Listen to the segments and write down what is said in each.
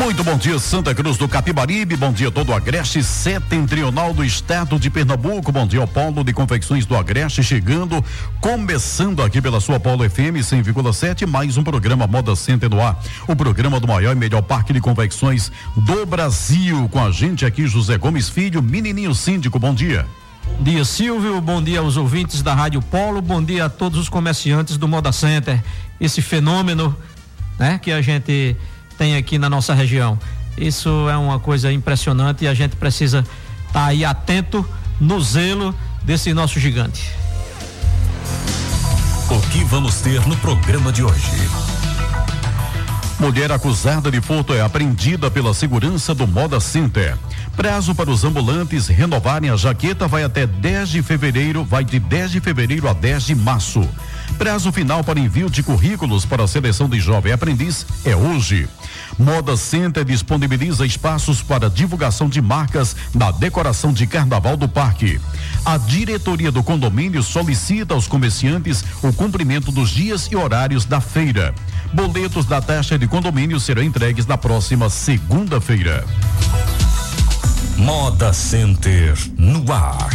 Muito bom dia, Santa Cruz do Capibaribe. Bom dia todo o Agreste Setentrional do Estado de Pernambuco. Bom dia ao Polo de Confecções do Agreste chegando, começando aqui pela sua Polo FM 100,7, mais um programa Moda Center no ar. O programa do maior e melhor parque de confecções do Brasil. Com a gente aqui, José Gomes Filho, menininho síndico. Bom dia. Bom dia, Silvio. Bom dia aos ouvintes da Rádio Polo. Bom dia a todos os comerciantes do Moda Center. Esse fenômeno, né, que a gente tem aqui na nossa região. Isso é uma coisa impressionante e a gente precisa estar tá aí atento no zelo desse nosso gigante. O que vamos ter no programa de hoje? Mulher acusada de furto é apreendida pela segurança do Moda Center. Prazo para os ambulantes renovarem a jaqueta vai até 10 de fevereiro, vai de 10 de fevereiro a 10 de março. Prazo final para envio de currículos para a seleção de jovem aprendiz é hoje. Moda Center disponibiliza espaços para divulgação de marcas na decoração de carnaval do parque. A diretoria do condomínio solicita aos comerciantes o cumprimento dos dias e horários da feira. Boletos da taxa de condomínio serão entregues na próxima segunda-feira. Moda Center no ar.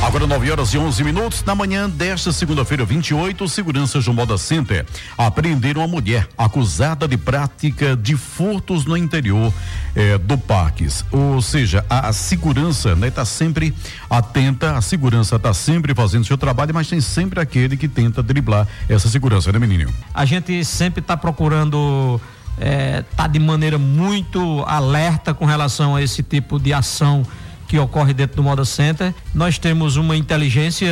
Agora 9 horas e 11 minutos na manhã desta segunda-feira, 28, seguranças do Moda Center apreenderam a mulher acusada de prática de furtos no interior eh, do parques. Ou seja, a, a segurança, né, tá sempre atenta, a segurança está sempre fazendo seu trabalho, mas tem sempre aquele que tenta driblar essa segurança, né, menino? A gente sempre está procurando é, tá de maneira muito alerta com relação a esse tipo de ação que ocorre dentro do Moda Center. Nós temos uma inteligência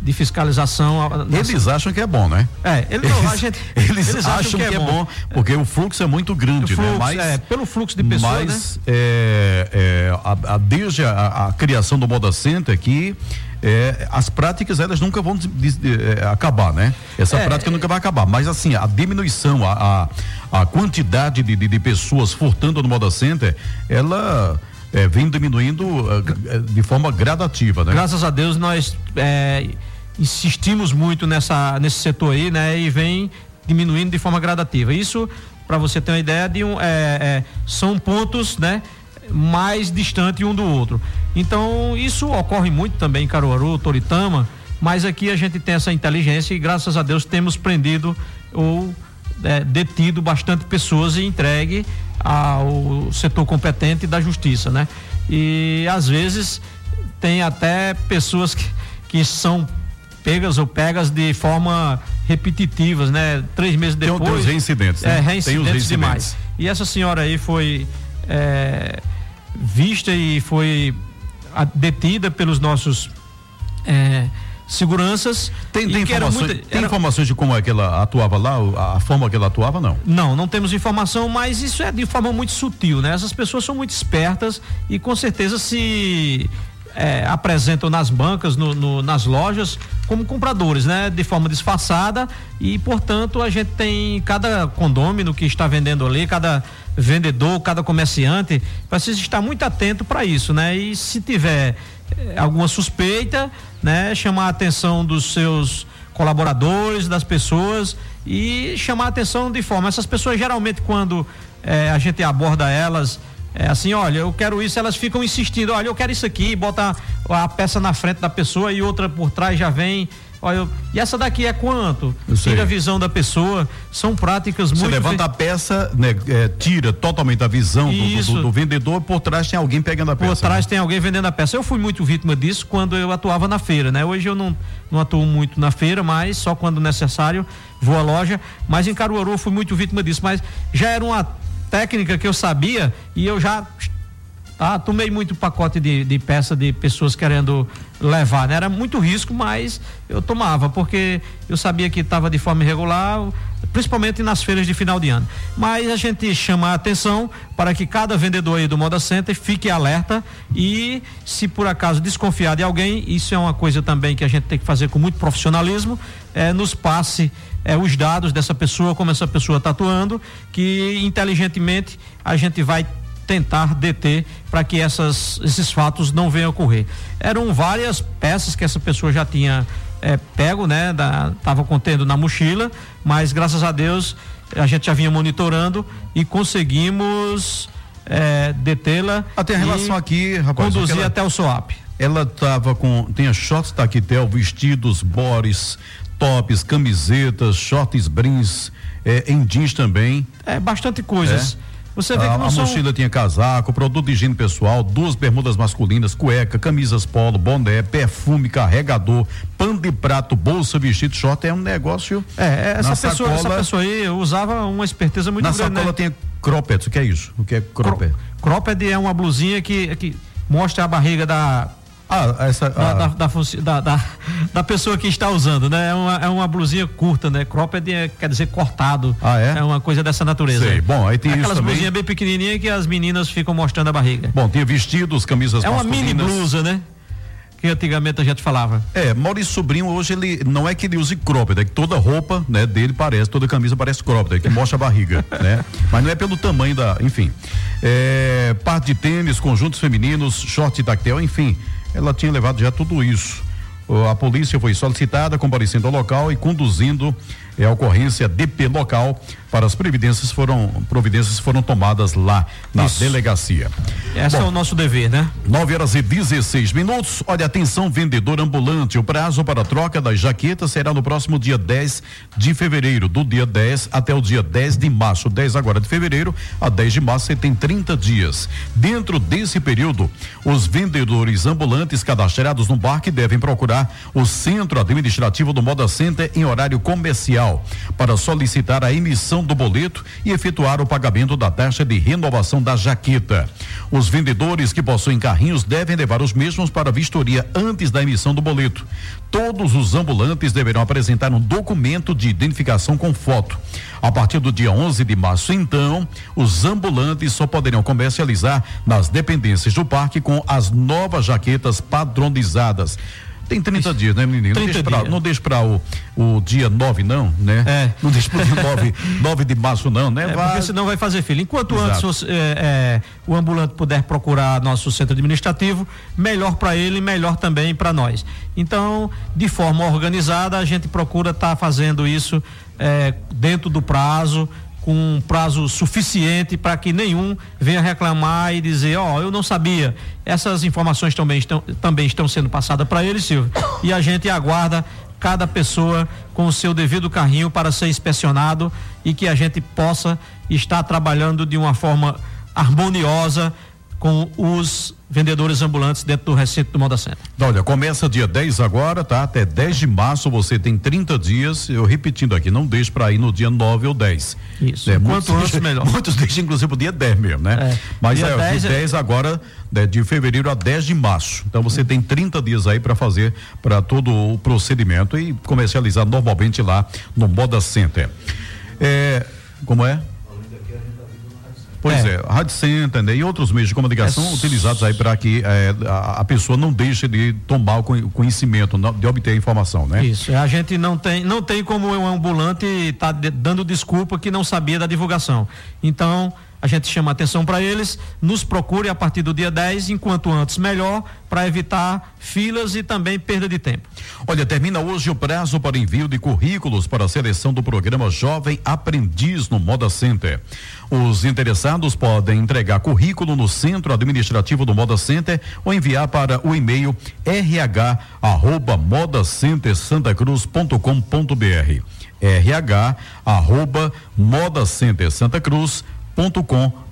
de fiscalização. Eles acham que é bom, né? É, eles, não, gente, eles, eles acham, acham, que, é, que é bom. bom. porque o fluxo é muito grande, né? fluxo, né? Mas, é, pelo fluxo de pessoas, mas, né? É, é, a, a, desde a, a, criação do Moda Center que é, as práticas elas nunca vão de, de, de, é, acabar, né? Essa é, prática nunca vai acabar, mas assim, a diminuição, a, a, quantidade de, de, de pessoas furtando no Moda Center, ela é, vem diminuindo uh, de forma gradativa, né? Graças a Deus nós é, insistimos muito nessa, nesse setor aí, né? E vem diminuindo de forma gradativa. Isso, para você ter uma ideia, de um, é, são pontos, né? Mais distantes um do outro. Então, isso ocorre muito também em Caruaru, Toritama, mas aqui a gente tem essa inteligência e graças a Deus temos prendido ou é, detido bastante pessoas e entregue ao setor competente da justiça, né? E às vezes tem até pessoas que, que são pegas ou pegas de forma repetitivas, né? Três meses depois. Tem, os reincidentes, né? É, reincidentes, reincidentes demais. E essa senhora aí foi é, vista e foi detida pelos nossos é, seguranças. Tem, tem, informações, muita, tem era... informações de como é que ela atuava lá, a forma que ela atuava, não? Não, não temos informação, mas isso é de forma muito sutil, né? Essas pessoas são muito espertas e com certeza se é, apresentam nas bancas, no, no, nas lojas, como compradores, né? De forma disfarçada e, portanto, a gente tem cada condômino que está vendendo ali, cada vendedor, cada comerciante, precisa estar muito atento para isso, né? E se tiver alguma suspeita, né? Chamar a atenção dos seus colaboradores, das pessoas e chamar a atenção de forma. Essas pessoas geralmente quando é, a gente aborda elas é assim, olha, eu quero isso, elas ficam insistindo, olha, eu quero isso aqui, bota a peça na frente da pessoa e outra por trás já vem Olha, eu, e essa daqui é quanto? Tira a visão da pessoa. São práticas muito. Você levanta a peça, né, é, tira totalmente a visão do, do, do, vendedor, por trás tem alguém pegando a peça. Por trás né? tem alguém vendendo a peça. Eu fui muito vítima disso quando eu atuava na feira, né? Hoje eu não, não atuo muito na feira, mas só quando necessário vou à loja. Mas em Caruaru eu fui muito vítima disso. Mas já era uma técnica que eu sabia e eu já tá? Tomei muito pacote de, de peça de pessoas querendo levar, né? Era muito risco, mas eu tomava, porque eu sabia que estava de forma irregular, principalmente nas feiras de final de ano. Mas a gente chama a atenção para que cada vendedor aí do Moda Center fique alerta e se por acaso desconfiar de alguém, isso é uma coisa também que a gente tem que fazer com muito profissionalismo, é, nos passe é, os dados dessa pessoa, como essa pessoa está atuando, que inteligentemente a gente vai tentar deter para que essas, esses fatos não venham a ocorrer. Eram várias peças que essa pessoa já tinha é, pego, né? Da, tava contendo na mochila, mas graças a Deus a gente já vinha monitorando e conseguimos é, detê-la. Até a relação aqui, rapaz. Conduzir ela, até o SOAP. Ela estava com. Tinha shorts taquetel, vestidos, bores, tops, camisetas, shorts brins, é, em jeans também. É, bastante coisas. É. Você vê que a, a são... mochila tinha casaco, produto de higiene pessoal, duas bermudas masculinas, cueca, camisas polo, boné, perfume, carregador, pano de prato, bolsa, vestido, short, é um negócio. É, essa pessoa, sacola, essa pessoa aí usava uma esperteza muito na grande. Na sacola né? tem cropped, o que é isso? O que é cropped? Cropped é uma blusinha que, que mostra a barriga da ah, essa. Da, da, da, da, da, pessoa que está usando, né? É uma, é uma blusinha curta, né? Cropped é, quer dizer cortado. Ah, é? É uma coisa dessa natureza. Sei. Bom, aí tem Aquelas isso blusinhas bem pequenininhas que as meninas ficam mostrando a barriga. Bom, tem vestidos, camisas É uma mini blusa, né? que antigamente a gente falava. É, Maurício Sobrinho hoje ele não é que ele use cropped, é que toda roupa, né, dele parece, toda camisa parece cropped, é que mostra a barriga, né? Mas não é pelo tamanho da, enfim. É, parte de tênis, conjuntos femininos, short tactel, enfim ela tinha levado já tudo isso. A polícia foi solicitada, comparecendo ao local e conduzindo é, a ocorrência DP local para as providências foram providências foram tomadas lá na Isso. delegacia. Esse Bom, é o nosso dever, né? 9 horas e 16 minutos. Olha, atenção, vendedor ambulante. O prazo para a troca das jaquetas será no próximo dia 10 de fevereiro, do dia 10 até o dia 10 de março. 10 agora de fevereiro a 10 de março, você tem 30 dias. Dentro desse período, os vendedores ambulantes cadastrados no barque devem procurar o centro administrativo do Moda Center em horário comercial para solicitar a emissão do boleto e efetuar o pagamento da taxa de renovação da jaqueta. Os vendedores que possuem carrinhos devem levar os mesmos para vistoria antes da emissão do boleto. Todos os ambulantes deverão apresentar um documento de identificação com foto. A partir do dia 11 de março, então, os ambulantes só poderão comercializar nas dependências do parque com as novas jaquetas padronizadas. Tem 30 dias, né, menino? Não deixa, pra, não deixa pra o, o dia 9, não, né? É. Não deixa pro dia 9, 9 de março, não, né? É, vai... Porque senão vai fazer filho. Enquanto Exato. antes é, é, o ambulante puder procurar nosso centro administrativo, melhor para ele, melhor também para nós. Então, de forma organizada, a gente procura estar tá fazendo isso é, dentro do prazo, com um prazo suficiente para que nenhum venha reclamar e dizer, ó, oh, eu não sabia. Essas informações também estão, também estão sendo passadas para ele, Silvio. E a gente aguarda cada pessoa com o seu devido carrinho para ser inspecionado e que a gente possa estar trabalhando de uma forma harmoniosa com os vendedores ambulantes dentro do recinto do Moda Center. Olha, começa dia 10 agora, tá? Até 10 de março você tem 30 dias. Eu repetindo aqui, não deixe para ir no dia 9 ou 10. Isso. É, Quanto antes melhor. Muitos deixam inclusive o dia 10 mesmo, né? É. Mas dia é, 10 de 10 é... agora, né, de fevereiro a 10 de março. Então você tem 30 dias aí para fazer para todo o procedimento e comercializar normalmente lá no Moda Center. É, como é? Pois é, é Rádio Center né, e outros meios de comunicação é utilizados aí para que é, a, a, pessoa não deixe de tomar o conhecimento, de obter a informação, né? Isso, a gente não tem, não tem como um ambulante estar tá dando desculpa que não sabia da divulgação. Então, a gente chama atenção para eles, nos procure a partir do dia 10, enquanto antes melhor, para evitar filas e também perda de tempo. Olha, termina hoje o prazo para envio de currículos para a seleção do programa Jovem Aprendiz no Moda Center. Os interessados podem entregar currículo no centro administrativo do Moda Center ou enviar para o e-mail rh@modacentersantacruz.com.br. rh@modacentersantacruz.com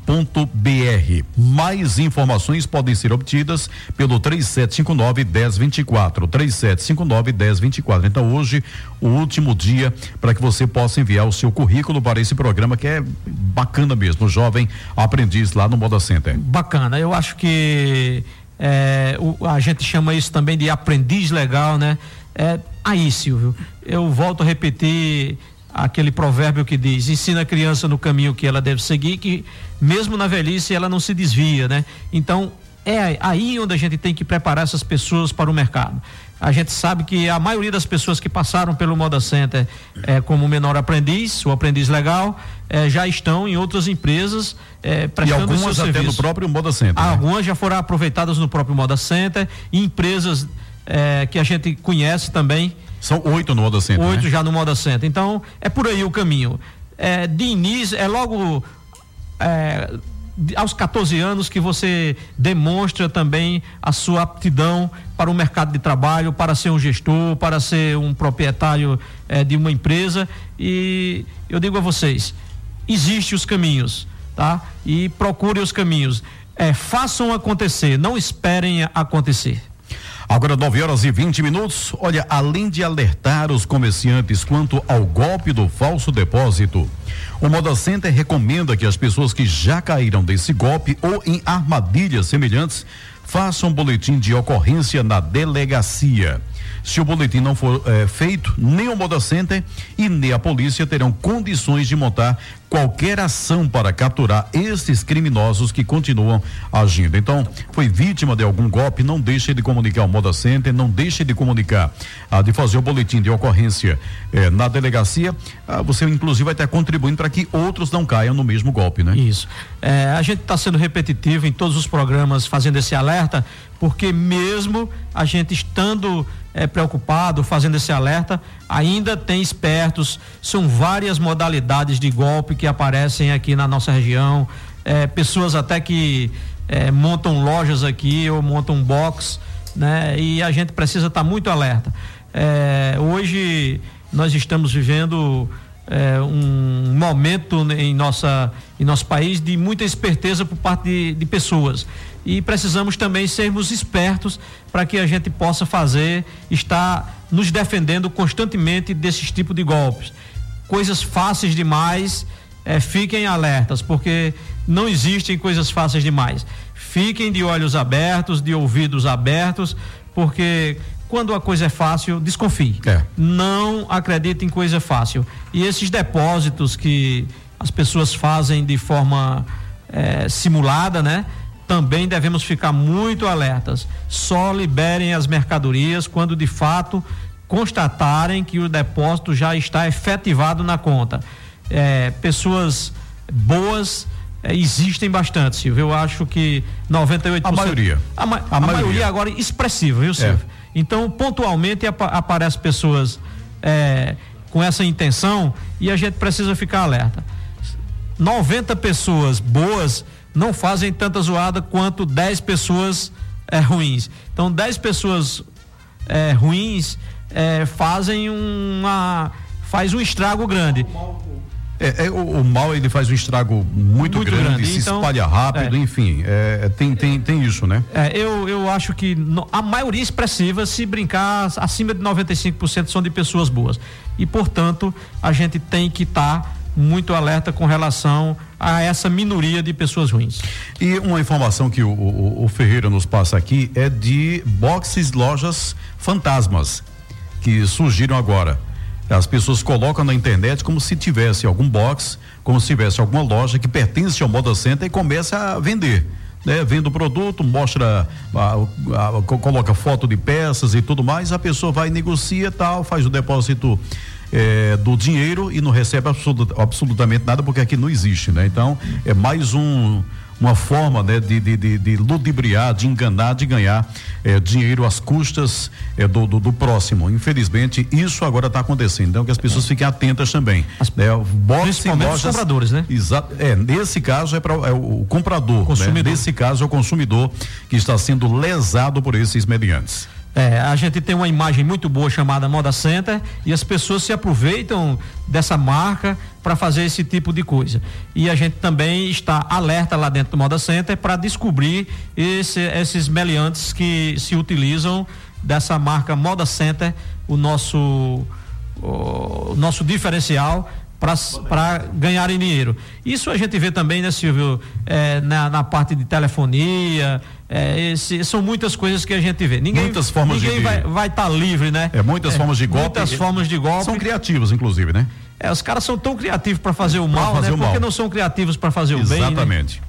Mais informações podem ser obtidas pelo 3759 1024. 3759 1024. Então hoje o último dia para que você possa enviar o seu currículo para esse programa que é bacana mesmo, jovem aprendiz lá no Moda Center. Bacana. Eu acho que é, o, a gente chama isso também de aprendiz legal, né? É, aí, Silvio, eu volto a repetir aquele provérbio que diz: ensina a criança no caminho que ela deve seguir, que mesmo na velhice ela não se desvia, né? Então, é aí onde a gente tem que preparar essas pessoas para o mercado. A gente sabe que a maioria das pessoas que passaram pelo Moda Center é, como menor aprendiz, o aprendiz legal, é, já estão em outras empresas é, prestando e algumas até serviço. no próprio Moda Center. Né? Algumas já foram aproveitadas no próprio Moda Center, empresas é, que a gente conhece também. São oito no Moda Center. Oito né? já no Moda Center. Então, é por aí o caminho. É, de início, é logo. É, aos 14 anos que você demonstra também a sua aptidão para o mercado de trabalho, para ser um gestor, para ser um proprietário eh, de uma empresa. E eu digo a vocês, existem os caminhos, tá? E procurem os caminhos. É, façam acontecer, não esperem acontecer. Agora 9 horas e 20 minutos. Olha, além de alertar os comerciantes quanto ao golpe do falso depósito, o Moda Center recomenda que as pessoas que já caíram desse golpe ou em armadilhas semelhantes façam boletim de ocorrência na delegacia. Se o boletim não for é, feito, nem o Moda Center e nem a polícia terão condições de montar qualquer ação para capturar esses criminosos que continuam agindo. Então, foi vítima de algum golpe, não deixe de comunicar ao Moda Center, não deixe de comunicar, ah, de fazer o boletim de ocorrência eh, na delegacia. Ah, você, inclusive, vai estar contribuindo para que outros não caiam no mesmo golpe, né? Isso. É, a gente está sendo repetitivo em todos os programas fazendo esse alerta, porque mesmo a gente estando é, preocupado, fazendo esse alerta, ainda tem espertos, são várias modalidades de golpe que aparecem aqui na nossa região, é, pessoas até que é, montam lojas aqui ou montam box, né? E a gente precisa estar tá muito alerta. É, hoje nós estamos vivendo é, um momento em, nossa, em nosso país de muita esperteza por parte de, de pessoas e precisamos também sermos espertos para que a gente possa fazer, estar nos defendendo constantemente desses tipos de golpes. Coisas fáceis demais, é, fiquem alertas, porque não existem coisas fáceis demais. Fiquem de olhos abertos, de ouvidos abertos, porque quando a coisa é fácil, desconfie. É. Não acredite em coisa fácil. E esses depósitos que as pessoas fazem de forma é, simulada, né? Também devemos ficar muito alertas. Só liberem as mercadorias quando de fato constatarem que o depósito já está efetivado na conta. É, pessoas boas é, existem bastante, Silvio. Eu acho que 98%. A maioria. A, ma a, a maioria. maioria. agora expressiva, viu, Silvio? É. Então, pontualmente ap aparecem pessoas é, com essa intenção e a gente precisa ficar alerta. 90 pessoas boas não fazem tanta zoada quanto 10 pessoas é, ruins. Então, 10 pessoas é, ruins é, fazem uma. faz um estrago grande. É, é, o, o, mal ele faz um estrago muito, muito grande, grande, se então, espalha rápido, é. enfim, é, tem, tem, tem isso, né? É, eu, eu acho que no, a maioria expressiva, se brincar, acima de 95% são de pessoas boas. E, portanto, a gente tem que estar tá muito alerta com relação a essa minoria de pessoas ruins. E uma informação que o, o, o Ferreira nos passa aqui é de boxes, lojas fantasmas que surgiram agora. As pessoas colocam na internet como se tivesse algum box, como se tivesse alguma loja que pertence ao Moda Center e começa a vender. Né, vende o produto, mostra, a, a, coloca foto de peças e tudo mais, a pessoa vai negocia tal, faz o depósito é, do dinheiro e não recebe absolut, absolutamente nada porque aqui não existe, né? Então é mais um uma forma né, de, de, de, de, ludibriar, de enganar, de ganhar é, dinheiro às custas é, do, do, do, próximo. Infelizmente, isso agora está acontecendo. Então, que as pessoas fiquem atentas também. As, né, principalmente lojas, os compradores, né? Exato. É, nesse caso é, pra, é o comprador. Né? Consumidor. Né? Nesse caso é o consumidor que está sendo lesado por esses mediantes. É, a gente tem uma imagem muito boa chamada Moda Center e as pessoas se aproveitam dessa marca para fazer esse tipo de coisa. E a gente também está alerta lá dentro do Moda Center para descobrir esse, esses meliantes que se utilizam dessa marca Moda Center, o nosso, o nosso diferencial para ganharem dinheiro. Isso a gente vê também, né, Silvio, é, na, na, parte de telefonia, é, esse, são muitas coisas que a gente vê. Ninguém, muitas formas ninguém de... vai estar tá livre, né? É, muitas é, formas de golpe. Muitas formas de golpe. São criativos, inclusive, né? É, os caras são tão criativos para fazer o mal, fazer né? O Porque não são criativos para fazer Exatamente. o bem. Né? Exatamente. Né?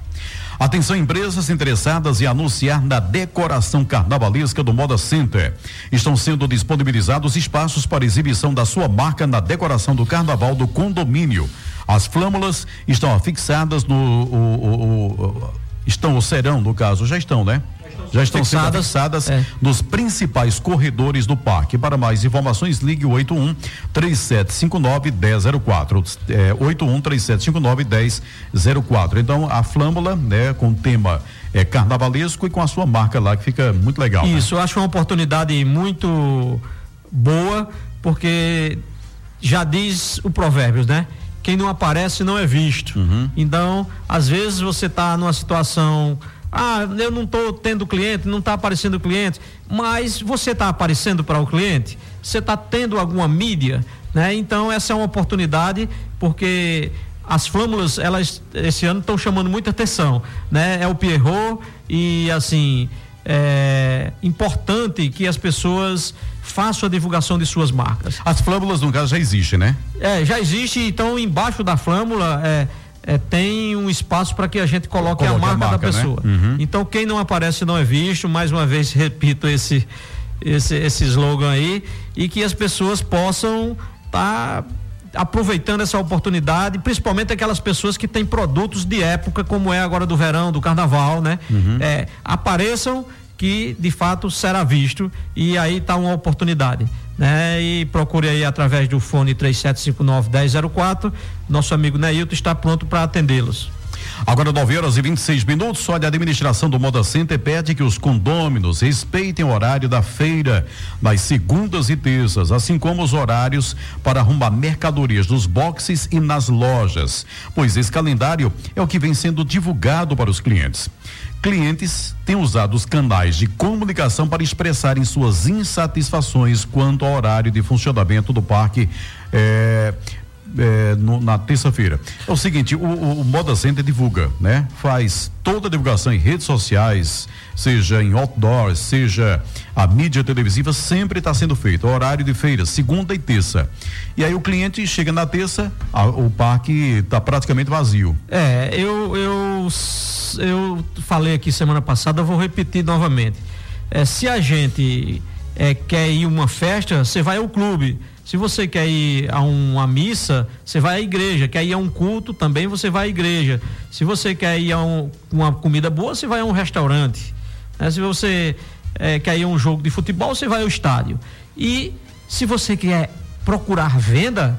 Atenção empresas interessadas em anunciar na decoração carnavalesca do Moda Center. Estão sendo disponibilizados espaços para exibição da sua marca na decoração do carnaval do condomínio. As flâmulas estão afixadas no o, o, o, estão ou serão, no caso, já estão, né? Já estão sendo fixadas é. nos principais corredores do parque. Para mais informações, ligue o 81 3759 1004. É, 81 3759 1004. Então, a flâmula, né, com tema é, carnavalesco e com a sua marca lá, que fica muito legal. Né? Isso, né? eu acho uma oportunidade muito boa, porque já diz o Provérbios, né? Quem não aparece não é visto. Uhum. Então, às vezes você está numa situação ah, eu não estou tendo cliente, não está aparecendo cliente, mas você está aparecendo para o cliente? Você está tendo alguma mídia? Né? Então essa é uma oportunidade, porque as flâmulas, elas esse ano estão chamando muita atenção, né? É o Pierrot e assim, é importante que as pessoas façam a divulgação de suas marcas. As flâmulas, no caso, já existem, né? É, já existe, então embaixo da flâmula é, é, tem um espaço para que a gente coloque, a marca, a marca, da né? pessoa. Né? Uhum. Então quem não aparece não é visto. Mais uma vez repito esse esse, esse slogan aí e que as pessoas possam estar tá aproveitando essa oportunidade, principalmente aquelas pessoas que têm produtos de época, como é agora do verão, do carnaval, né? Uhum. É, apareçam que de fato será visto e aí está uma oportunidade né? E procure aí através do fone 3759 1004. Nosso amigo Neilton está pronto para atendê-los. Agora 9 horas e 26 minutos. Olha, a administração do Moda Center pede que os condôminos respeitem o horário da feira nas segundas e terças, assim como os horários para arrumar mercadorias nos boxes e nas lojas, pois esse calendário é o que vem sendo divulgado para os clientes. Clientes têm usado os canais de comunicação para expressarem suas insatisfações quanto ao horário de funcionamento do parque. É, é, no, na terça-feira. É o seguinte, o, o, o, Moda Center divulga, né? Faz toda a divulgação em redes sociais, seja em outdoors, seja a mídia televisiva, sempre está sendo feito. Horário de feira, segunda e terça. E aí o cliente chega na terça, a, o parque está praticamente vazio. É, eu, eu, eu falei aqui semana passada, vou repetir novamente. É, se a gente é, quer ir uma festa, você vai ao clube se você quer ir a uma missa, você vai à igreja. Quer ir a um culto, também você vai à igreja. Se você quer ir a um, uma comida boa, você vai a um restaurante. Né? Se você é, quer ir a um jogo de futebol, você vai ao estádio. E se você quer procurar venda,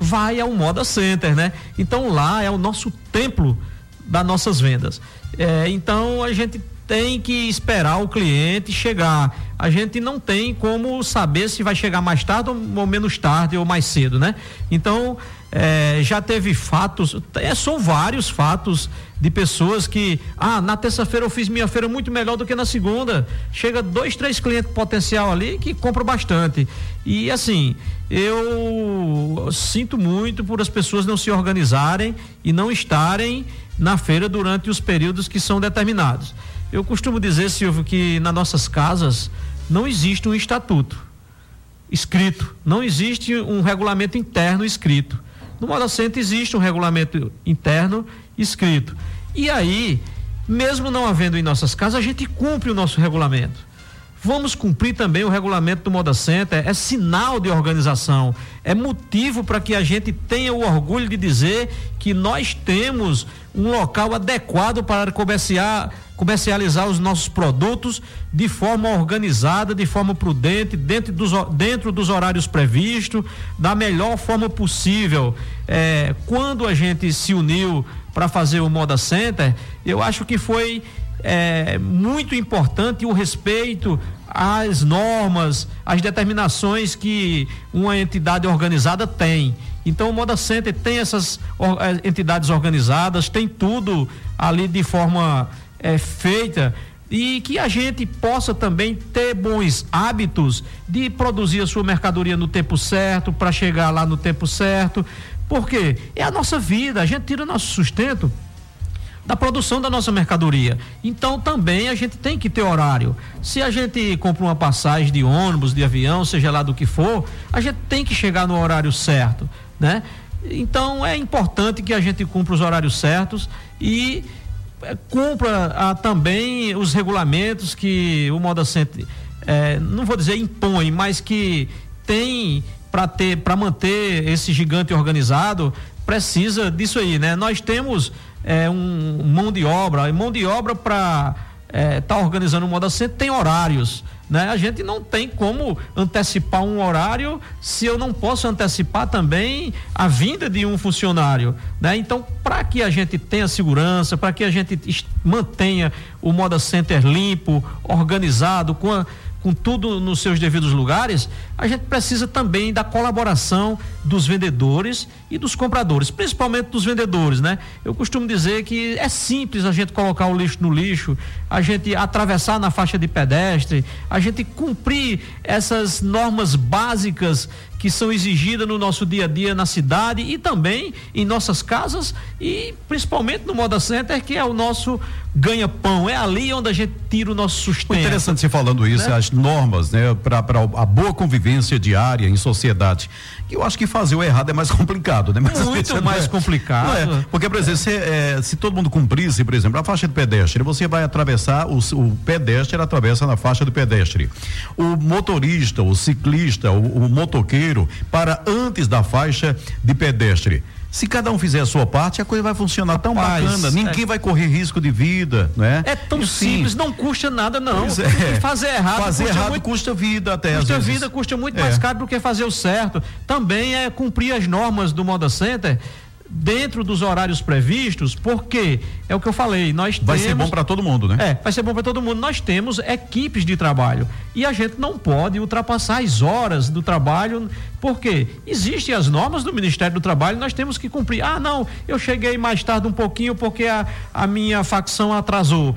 vai ao Moda Center, né? Então lá é o nosso templo das nossas vendas. É, então a gente tem que esperar o cliente chegar. A gente não tem como saber se vai chegar mais tarde ou menos tarde ou mais cedo, né? Então, é, já teve fatos, é, são vários fatos de pessoas que, ah, na terça-feira eu fiz minha feira muito melhor do que na segunda. Chega dois, três clientes potencial ali que compram bastante. E assim, eu sinto muito por as pessoas não se organizarem e não estarem na feira durante os períodos que são determinados. Eu costumo dizer, Silvio, que nas nossas casas não existe um estatuto escrito, não existe um regulamento interno escrito. No Moda Center existe um regulamento interno escrito. E aí, mesmo não havendo em nossas casas, a gente cumpre o nosso regulamento. Vamos cumprir também o regulamento do Moda Center, é sinal de organização, é motivo para que a gente tenha o orgulho de dizer que nós temos um local adequado para comerciar, comercializar os nossos produtos de forma organizada, de forma prudente, dentro dos, dentro dos horários previstos, da melhor forma possível. É, quando a gente se uniu para fazer o Moda Center, eu acho que foi é, muito importante o respeito às normas, às determinações que uma entidade organizada tem. Então o Moda Center tem essas eh, entidades organizadas, tem tudo ali de forma é, feita e que a gente possa também ter bons hábitos de produzir a sua mercadoria no tempo certo, para chegar lá no tempo certo, porque é a nossa vida, a gente tira nosso sustento da produção da nossa mercadoria. Então também a gente tem que ter horário. Se a gente compra uma passagem de ônibus, de avião, seja lá do que for, a gente tem que chegar no horário certo, né? Então é importante que a gente cumpra os horários certos e é, cumpra ah, também os regulamentos que o Moda Center, é, não vou dizer impõe, mas que tem para ter para manter esse gigante organizado precisa disso aí, né? Nós temos é, um mão de obra, mão de obra para estar é, tá organizando o Moda Center tem horários. Né? A gente não tem como antecipar um horário se eu não posso antecipar também a vinda de um funcionário. Né? Então, para que a gente tenha segurança, para que a gente mantenha o Moda Center limpo, organizado, com a, com tudo nos seus devidos lugares, a gente precisa também da colaboração dos vendedores e dos compradores, principalmente dos vendedores, né? Eu costumo dizer que é simples a gente colocar o lixo no lixo, a gente atravessar na faixa de pedestre, a gente cumprir essas normas básicas que são exigidas no nosso dia a dia na cidade e também em nossas casas e principalmente no Moda Center, que é o nosso ganha-pão. É ali onde a gente tira o nosso sustento. Interessante você falando isso, né? as normas, né, para a boa convivência diária em sociedade. Eu acho que fazer o errado é mais complicado, né? Mas Muito mais é, complicado. É, porque, por exemplo, se, é, se, todo mundo cumprisse, por exemplo, a faixa de pedestre, você vai atravessar, o, o pedestre atravessa na faixa do pedestre. O motorista, o ciclista, o, o motoqueiro para antes da faixa de pedestre. Se cada um fizer a sua parte, a coisa vai funcionar tão Rapaz, bacana. Ninguém é... vai correr risco de vida, né? É tão simples, não custa nada não. É. Fazer errado, fazer custa errado muito, custa vida até. Custa vida, custa muito é. mais caro do que fazer o certo. Também é cumprir as normas do Moda Center dentro dos horários previstos, porque é o que eu falei, nós vai temos, ser bom para todo mundo, né? É, vai ser bom para todo mundo. Nós temos equipes de trabalho e a gente não pode ultrapassar as horas do trabalho, porque existem as normas do Ministério do Trabalho, nós temos que cumprir. Ah, não, eu cheguei mais tarde um pouquinho porque a, a minha facção atrasou.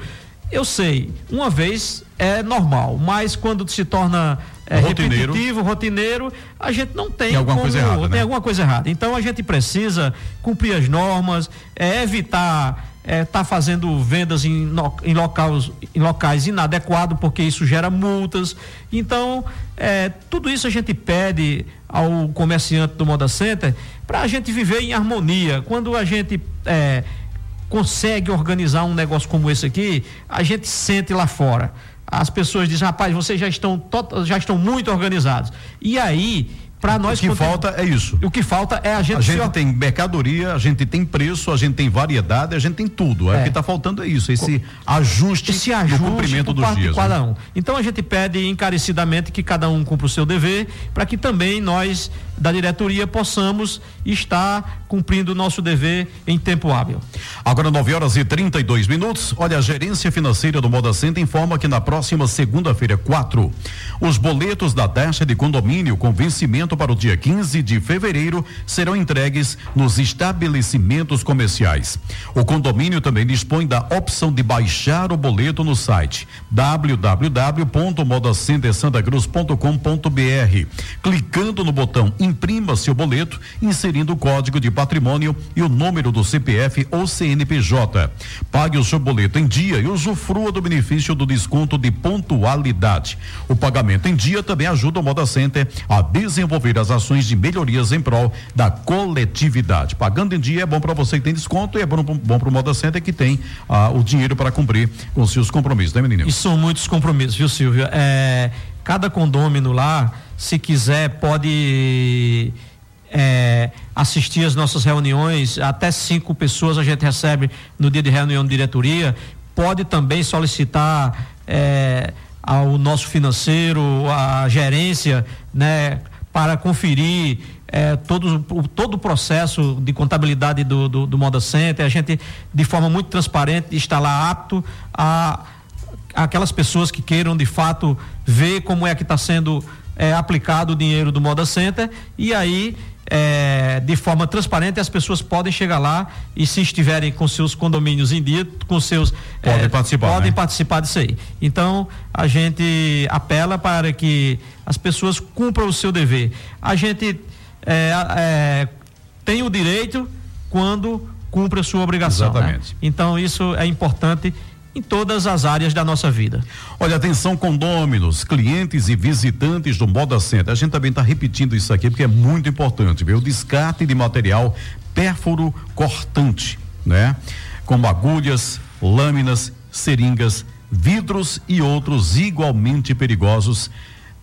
Eu sei, uma vez é normal, mas quando se torna é, rotineiro. repetitivo, rotineiro, a gente não tem, tem alguma como, coisa errada, tem né? alguma coisa errada. Então a gente precisa cumprir as normas, é, evitar estar é, tá fazendo vendas em, em, locais, em locais inadequados, porque isso gera multas. Então, é, tudo isso a gente pede ao comerciante do Moda Center para a gente viver em harmonia. Quando a gente é, consegue organizar um negócio como esse aqui, a gente sente lá fora as pessoas dizem, rapaz, vocês já estão, já estão muito organizados. E aí para nós o que falta é isso. O que falta é a gente. A gente se... tem mercadoria, a gente tem preço, a gente tem variedade, a gente tem tudo. É. O que está faltando é isso, esse ajuste, esse ajuste no cumprimento dos dias. De cada né? um. Então a gente pede encarecidamente que cada um cumpra o seu dever, para que também nós da diretoria possamos estar cumprindo o nosso dever em tempo hábil. Agora 9 horas e 32 minutos. Olha, a gerência financeira do Moda Center informa que na próxima segunda-feira, 4, os boletos da taxa de condomínio com vencimento para o dia 15 de fevereiro serão entregues nos estabelecimentos comerciais. O condomínio também dispõe da opção de baixar o boleto no site www.modacentersantacruz.com.br. Clicando no botão imprima seu boleto, inserindo o código de patrimônio e o número do CPF ou CNPJ. Pague o seu boleto em dia e usufrua do benefício do desconto de pontualidade. O pagamento em dia também ajuda o Moda Center a desenvolver as ações de melhorias em prol da coletividade. Pagando em dia é bom para você que tem desconto e é bom, bom para o Moda Center que tem ah, o dinheiro para cumprir com seus compromissos, né, menino? E são muitos compromissos, viu, Silvio? É, cada condômino lá, se quiser, pode. É, assistir às nossas reuniões, até cinco pessoas a gente recebe no dia de reunião de diretoria, pode também solicitar é, ao nosso financeiro, a gerência, né, para conferir é, todo, todo o processo de contabilidade do, do, do Moda Center. A gente, de forma muito transparente, está lá apto a aquelas pessoas que queiram de fato ver como é que está sendo é, aplicado o dinheiro do Moda Center e aí é, de forma transparente as pessoas podem chegar lá e se estiverem com seus condomínios em dia, com seus podem é, participar, podem né? participar disso aí. Então a gente apela para que as pessoas cumpram o seu dever. A gente é, é, tem o direito quando cumpre a sua obrigação. Né? Exatamente. Né? Então isso é importante em todas as áreas da nossa vida. Olha, atenção condôminos, clientes e visitantes do Moda Center. A gente também está repetindo isso aqui porque é muito importante, viu? O descarte de material pérfuro cortante, né? Como agulhas, lâminas, seringas, vidros e outros igualmente perigosos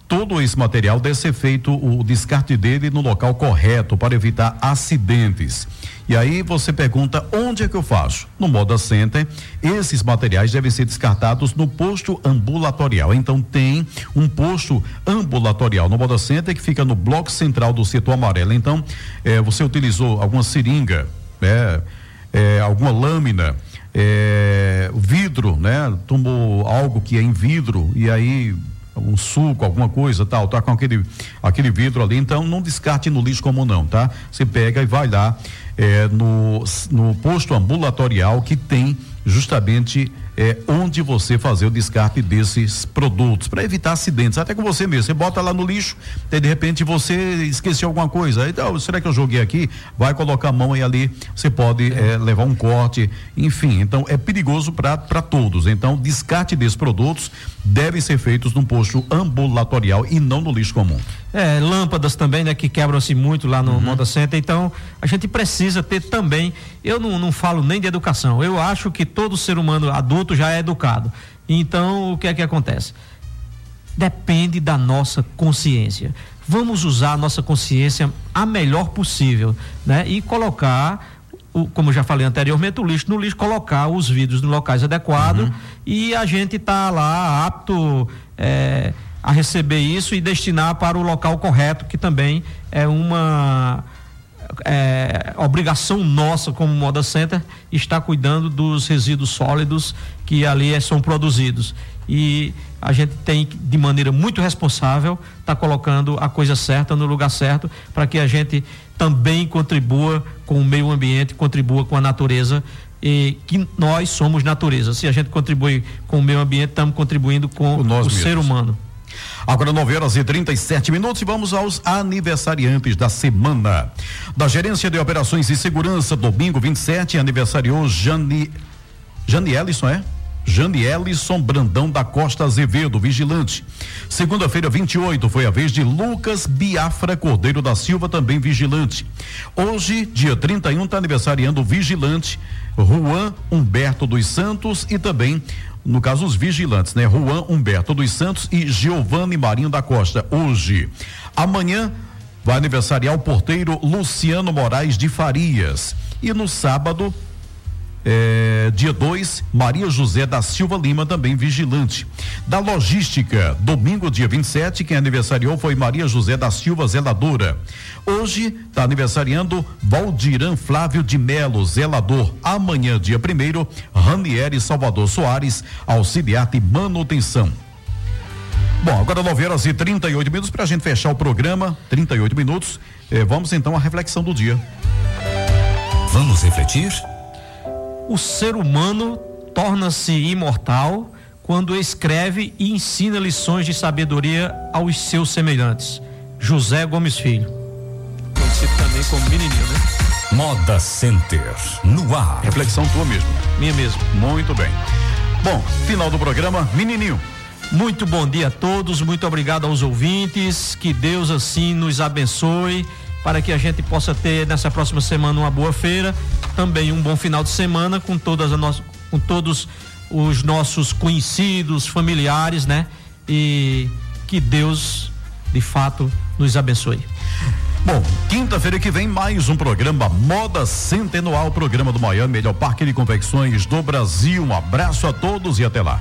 todo esse material deve ser feito o descarte dele no local correto para evitar acidentes. E aí você pergunta onde é que eu faço? No Moda Center, esses materiais devem ser descartados no posto ambulatorial. Então tem um posto ambulatorial no Moda Center que fica no bloco central do setor amarelo. Então, eh, você utilizou alguma seringa, né? Eh, alguma lâmina, eh, vidro, né? Tomou algo que é em vidro e aí um suco, alguma coisa, tal, tá com aquele, aquele vidro ali, então não descarte no lixo comum não, tá? Você pega e vai lá é, no, no posto ambulatorial que tem justamente é, onde você fazer o descarte desses produtos, para evitar acidentes, até com você mesmo. Você bota lá no lixo, até de repente você esqueceu alguma coisa. Então, será que eu joguei aqui? Vai colocar a mão e ali você pode. É, levar um corte, enfim. Então, é perigoso para todos. Então, descarte desses produtos devem ser feitos num posto ambulatorial e não no lixo comum. É, lâmpadas também, né, que quebram-se muito lá no uhum. Moda Center. Então, a gente precisa ter também. Eu não, não falo nem de educação. Eu acho que todo ser humano adulto já é educado. Então, o que é que acontece? Depende da nossa consciência. Vamos usar a nossa consciência a melhor possível, né? E colocar o, como já falei anteriormente, o lixo no lixo, colocar os vidros nos locais adequados uhum. e a gente está lá apto é, a receber isso e destinar para o local correto, que também é uma é, obrigação nossa como Moda Center estar cuidando dos resíduos sólidos que ali são produzidos. E a gente tem de maneira muito responsável estar tá colocando a coisa certa no lugar certo para que a gente também contribua com o meio ambiente, contribua com a natureza e que nós somos natureza. Se a gente contribui com o meio ambiente, estamos contribuindo com o, o ser humano. Agora 9 horas e 37 minutos e vamos aos aniversariantes da semana. Da Gerência de Operações e Segurança, domingo 27, aniversariou Jani Janielison, é? Janielison Brandão da Costa Azevedo, vigilante. Segunda-feira, 28, foi a vez de Lucas Biafra Cordeiro da Silva, também vigilante. Hoje, dia 31, está aniversariando o vigilante Juan Humberto dos Santos e também no caso os vigilantes, né? Juan Humberto dos Santos e Giovanni Marinho da Costa. Hoje, amanhã vai aniversariar o porteiro Luciano Moraes de Farias e no sábado é, dia 2, Maria José da Silva Lima, também vigilante. Da logística, domingo, dia 27, quem aniversariou foi Maria José da Silva, zeladora. Hoje está aniversariando Valdiran Flávio de Melo, zelador. Amanhã, dia 1, Ranieri Salvador Soares, auxiliar de manutenção. Bom, agora 9 horas e 38 minutos para a gente fechar o programa. 38 minutos. Eh, vamos então à reflexão do dia. Vamos refletir? O ser humano torna-se imortal quando escreve e ensina lições de sabedoria aos seus semelhantes. José Gomes Filho. Conhecido também como menininho, né? Moda Center, no ar. Reflexão tua mesmo. Minha mesmo. Muito bem. Bom, final do programa, menininho. Muito bom dia a todos, muito obrigado aos ouvintes, que Deus assim nos abençoe para que a gente possa ter nessa próxima semana uma boa feira, também um bom final de semana com todas a nossa, com todos os nossos conhecidos, familiares, né? E que Deus de fato nos abençoe. Bom, quinta-feira que vem mais um programa Moda Centenual, programa do Miami, melhor parque de confecções do Brasil. Um abraço a todos e até lá.